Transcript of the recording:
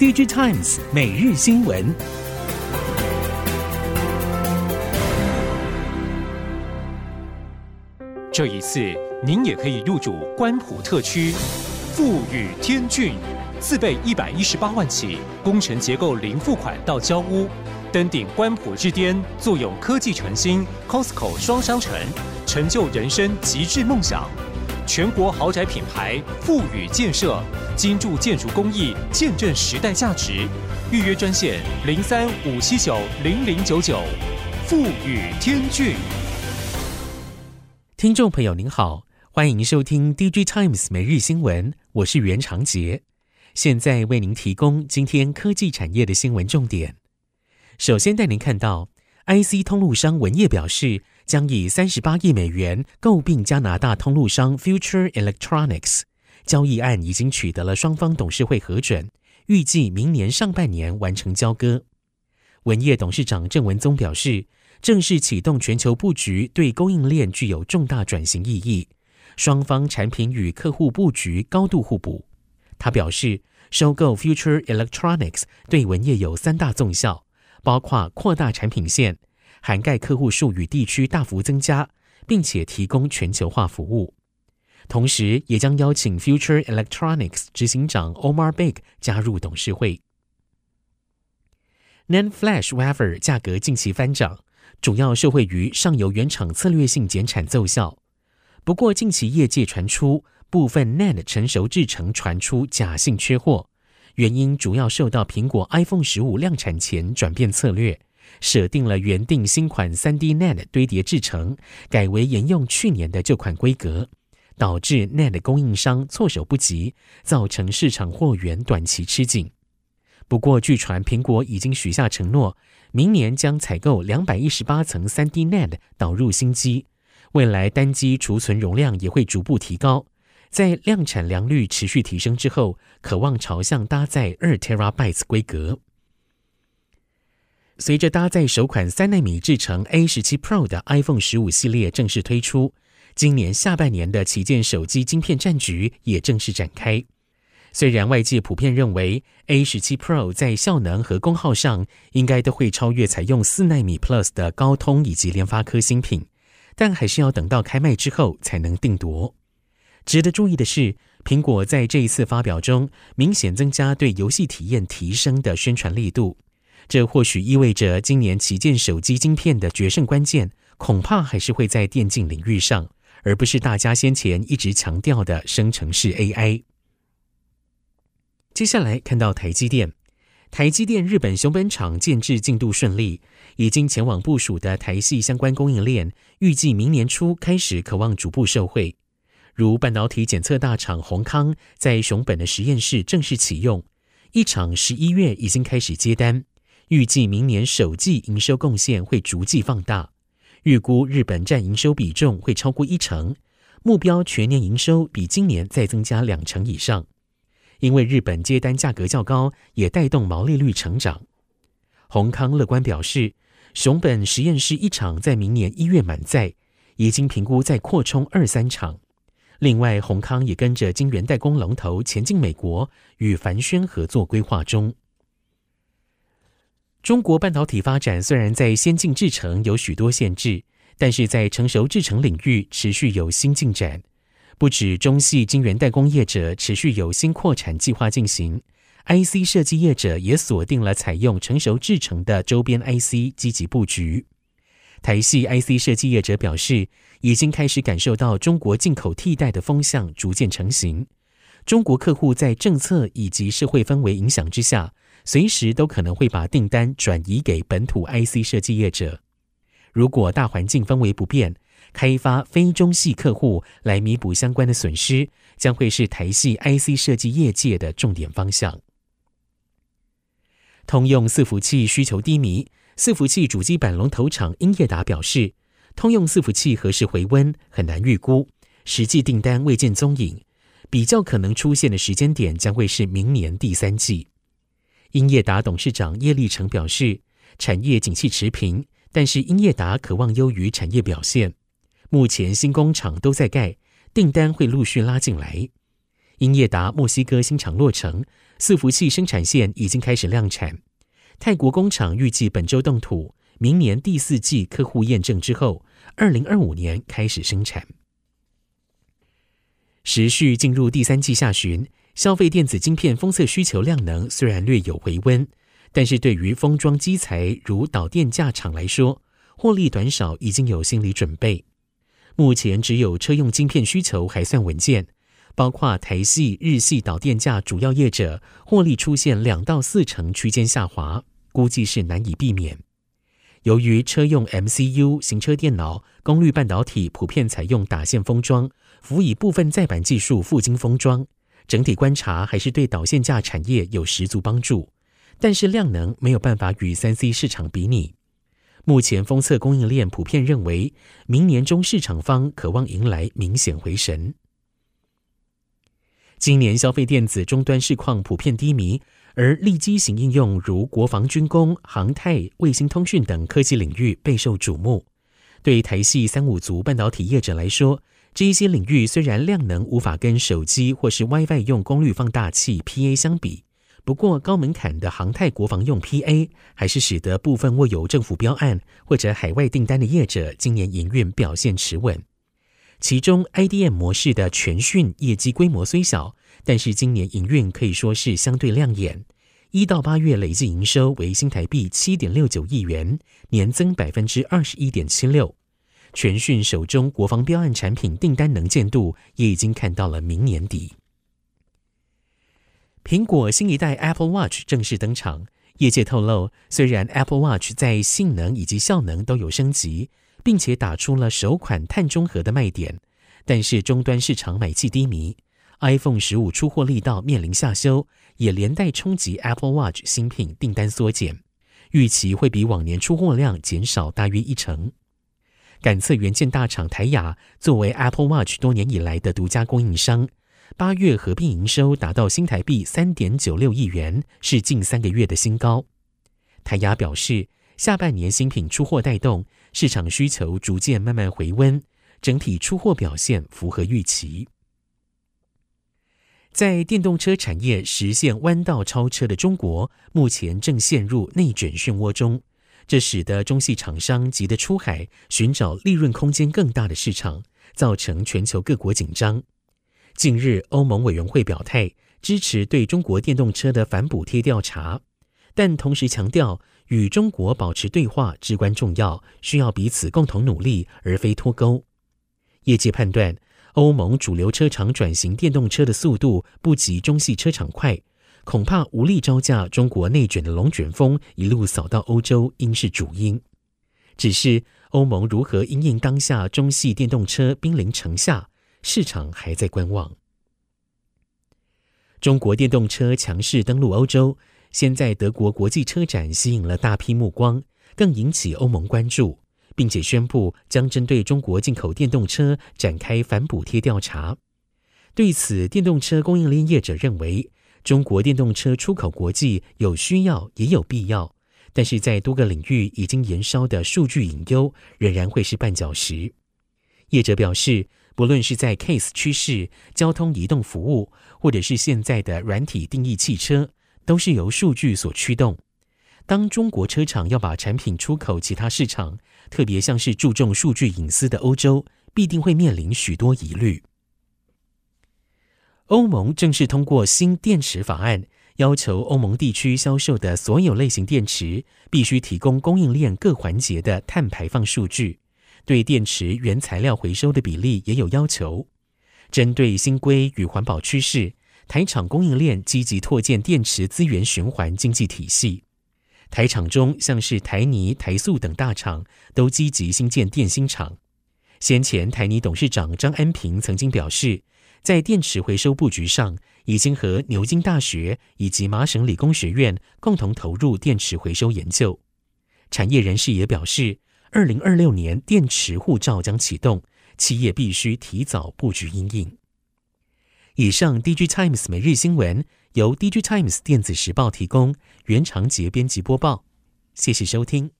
DG Times 每日新闻。这一次，您也可以入主关埔特区，富宇天骏，自备一百一十八万起，工程结构零付款到交屋，登顶关埔之巅，坐拥科技城新 Costco 双商城，成就人生极致梦想。全国豪宅品牌富宇建设，精铸建筑工艺，见证时代价值。预约专线零三五七九零零九九，富宇天骏。听众朋友您好，欢迎收听 DG Times 每日新闻，我是袁长杰，现在为您提供今天科技产业的新闻重点。首先带您看到，IC 通路商文业表示，将以三十八亿美元购并加拿大通路商 Future Electronics，交易案已经取得了双方董事会核准，预计明年上半年完成交割。文业董事长郑文宗表示，正式启动全球布局，对供应链具有重大转型意义。双方产品与客户布局高度互补。他表示，收购 Future Electronics 对文业有三大综效，包括扩大产品线、涵盖客户数与地区大幅增加，并且提供全球化服务。同时，也将邀请 Future Electronics 执行长 Omar Beg 加入董事会。NAND Flash Wafer 价格近期翻涨。主要受惠于上游原厂策略性减产奏效，不过近期业界传出部分 NAND 成熟制程传出假性缺货，原因主要受到苹果 iPhone 十五量产前转变策略，设定了原定新款 3D NAND 堆叠制程，改为沿用去年的旧款规格，导致 NAND 供应商措手不及，造成市场货源短期吃紧。不过据传苹果已经许下承诺。明年将采购两百一十八层 3D NAND 导入新机，未来单机储存容量也会逐步提高，在量产良率持续提升之后，可望朝向搭载二 trbs 规格。随着搭载首款三纳米制程 A 十七 Pro 的 iPhone 十五系列正式推出，今年下半年的旗舰手机晶片战局也正式展开。虽然外界普遍认为 A17 Pro 在效能和功耗上应该都会超越采用四纳米 Plus 的高通以及联发科新品，但还是要等到开卖之后才能定夺。值得注意的是，苹果在这一次发表中明显增加对游戏体验提升的宣传力度，这或许意味着今年旗舰手机晶片的决胜关键恐怕还是会在电竞领域上，而不是大家先前一直强调的生成式 AI。接下来看到台积电，台积电日本熊本厂建置进度顺利，已经前往部署的台系相关供应链，预计明年初开始，可望逐步受惠。如半导体检测大厂宏康在熊本的实验室正式启用，一厂十一月已经开始接单，预计明年首季营收贡献会逐季放大，预估日本占营收比重会超过一成，目标全年营收比今年再增加两成以上。因为日本接单价格较高，也带动毛利率成长。宏康乐观表示，熊本实验室一厂在明年一月满载，已经评估再扩充二三厂。另外，宏康也跟着晶圆代工龙头前进美国与凡轩合作规划中。中国半导体发展虽然在先进制程有许多限制，但是在成熟制程领域持续有新进展。不止中系晶圆代工业者持续有新扩产计划进行，IC 设计业者也锁定了采用成熟制程的周边 IC 积极布局。台系 IC 设计业者表示，已经开始感受到中国进口替代的风向逐渐成型。中国客户在政策以及社会氛围影响之下，随时都可能会把订单转移给本土 IC 设计业者。如果大环境氛围不变，开发非中系客户来弥补相关的损失，将会是台系 IC 设计业界的重点方向。通用伺服器需求低迷，伺服器主机板龙头厂英业达表示，通用伺服器何时回温很难预估，实际订单未见踪影，比较可能出现的时间点将会是明年第三季。英业达董事长叶立成表示，产业景气持平，但是英业达渴望优于产业表现。目前新工厂都在盖，订单会陆续拉进来。英业达墨西哥新厂落成，伺服器生产线已经开始量产。泰国工厂预计本周动土，明年第四季客户验证之后，二零二五年开始生产。时序进入第三季下旬，消费电子晶片封测需求量能虽然略有回温，但是对于封装机材如导电架厂来说，获利短少已经有心理准备。目前只有车用晶片需求还算稳健，包括台系、日系导电架主要业者获利出现两到四成区间下滑，估计是难以避免。由于车用 MCU、行车电脑、功率半导体普遍采用打线封装，辅以部分载板技术覆晶封装，整体观察还是对导线架产业有十足帮助。但是量能没有办法与三 C 市场比拟。目前封测供应链普遍认为，明年中市场方可望迎来明显回神。今年消费电子终端市况普遍低迷，而立基型应用如国防军工、航太、卫星通讯等科技领域备受瞩目。对台系三五族半导体业者来说，这一些领域虽然量能无法跟手机或是 WiFi 用功率放大器 PA 相比。不过，高门槛的航太国防用 PA 还是使得部分握有政府标案或者海外订单的业者今年营运表现持稳。其中，IDM 模式的全讯业绩规模虽小，但是今年营运可以说是相对亮眼。一到八月累计营收为新台币七点六九亿元，年增百分之二十一点七六。全讯手中国防标案产品订单能见度也已经看到了明年底。苹果新一代 Apple Watch 正式登场，业界透露，虽然 Apple Watch 在性能以及效能都有升级，并且打出了首款碳中和的卖点，但是终端市场买气低迷，iPhone 十五出货力道面临下修，也连带冲击 Apple Watch 新品订单缩减，预期会比往年出货量减少大约一成。感测元件大厂台亚作为 Apple Watch 多年以来的独家供应商。八月合并营收达到新台币三点九六亿元，是近三个月的新高。台亚表示，下半年新品出货带动市场需求逐渐慢慢回温，整体出货表现符合预期。在电动车产业实现弯道超车的中国，目前正陷入内卷漩涡中，这使得中系厂商急得出海寻找利润空间更大的市场，造成全球各国紧张。近日，欧盟委员会表态支持对中国电动车的反补贴调查，但同时强调与中国保持对话至关重要，需要彼此共同努力，而非脱钩。业界判断，欧盟主流车厂转型电动车的速度不及中系车厂快，恐怕无力招架中国内卷的龙卷风一路扫到欧洲，应是主因。只是欧盟如何因应当下中系电动车兵临城下？市场还在观望。中国电动车强势登陆欧洲，先在德国国际车展吸引了大批目光，更引起欧盟关注，并且宣布将针对中国进口电动车展开反补贴调查。对此，电动车供应链业者认为，中国电动车出口国际有需要也有必要，但是在多个领域已经延烧的数据隐忧，仍然会是绊脚石。业者表示，不论是在 CASE 趋势、交通移动服务，或者是现在的软体定义汽车，都是由数据所驱动。当中国车厂要把产品出口其他市场，特别像是注重数据隐私的欧洲，必定会面临许多疑虑。欧盟正式通过新电池法案，要求欧盟地区销售的所有类型电池必须提供供应链各环节的碳排放数据。对电池原材料回收的比例也有要求。针对新规与环保趋势，台厂供应链积极拓建电池资源循环经济体系。台厂中像是台泥、台塑等大厂都积极新建电芯厂。先前台泥董事长张安平曾经表示，在电池回收布局上，已经和牛津大学以及麻省理工学院共同投入电池回收研究。产业人士也表示，二零二六年电池护照将启动，企业必须提早布局因应。以上，DG Times 每日新闻由 DG Times 电子时报提供，袁长杰编辑播报，谢谢收听。